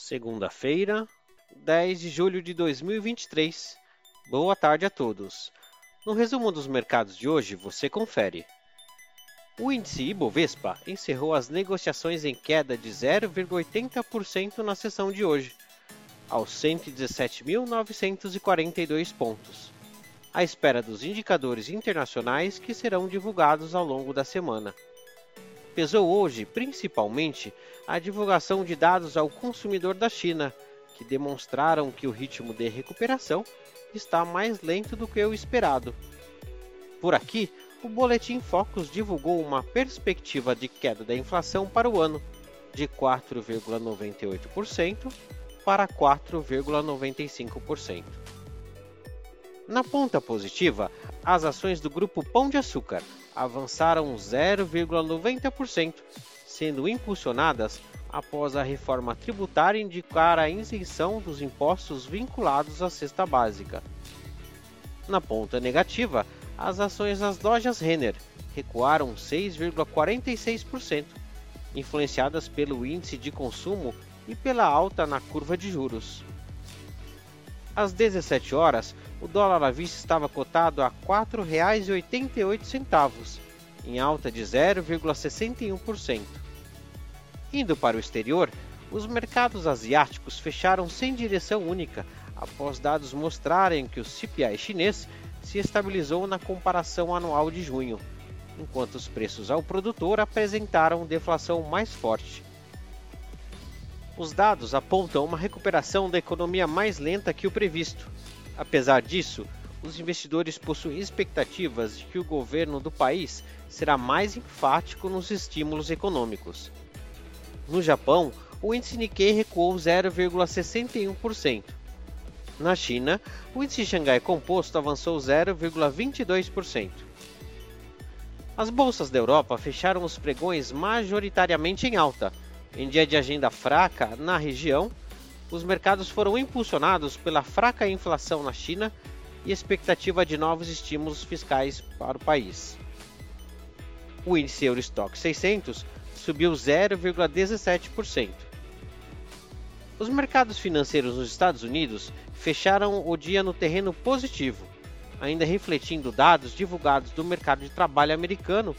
Segunda-feira, 10 de julho de 2023. Boa tarde a todos. No resumo dos mercados de hoje, você confere. O índice Ibovespa encerrou as negociações em queda de 0,80% na sessão de hoje, aos 117.942 pontos, à espera dos indicadores internacionais que serão divulgados ao longo da semana pesou hoje principalmente a divulgação de dados ao consumidor da China, que demonstraram que o ritmo de recuperação está mais lento do que o esperado. Por aqui, o Boletim Focus divulgou uma perspectiva de queda da inflação para o ano, de 4,98% para 4,95%. Na ponta positiva, as ações do grupo Pão de Açúcar avançaram 0,90%, sendo impulsionadas após a reforma tributária indicar a isenção dos impostos vinculados à cesta básica. Na ponta negativa, as ações das lojas Renner recuaram 6,46%, influenciadas pelo índice de consumo e pela alta na curva de juros. Às 17 horas, o dólar à vista estava cotado a R$ 4,88, em alta de 0,61%. Indo para o exterior, os mercados asiáticos fecharam sem direção única após dados mostrarem que o CPI chinês se estabilizou na comparação anual de junho, enquanto os preços ao produtor apresentaram deflação mais forte. Os dados apontam uma recuperação da economia mais lenta que o previsto. Apesar disso, os investidores possuem expectativas de que o governo do país será mais enfático nos estímulos econômicos. No Japão, o índice Nikkei recuou 0,61%. Na China, o índice Xangai Composto avançou 0,22%. As bolsas da Europa fecharam os pregões majoritariamente em alta, em dia de agenda fraca na região, os mercados foram impulsionados pela fraca inflação na China e expectativa de novos estímulos fiscais para o país. O índice Eurostock 600 subiu 0,17%. Os mercados financeiros nos Estados Unidos fecharam o dia no terreno positivo, ainda refletindo dados divulgados do mercado de trabalho americano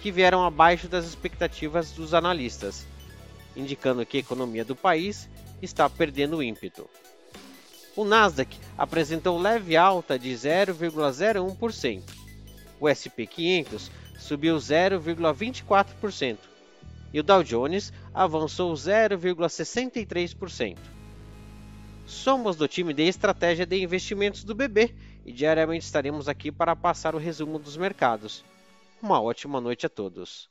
que vieram abaixo das expectativas dos analistas indicando que a economia do país está perdendo ímpeto. O Nasdaq apresentou leve alta de 0,01%. O SP 500 subiu 0,24% e o Dow Jones avançou 0,63%. Somos do time de estratégia de investimentos do BB e diariamente estaremos aqui para passar o resumo dos mercados. Uma ótima noite a todos.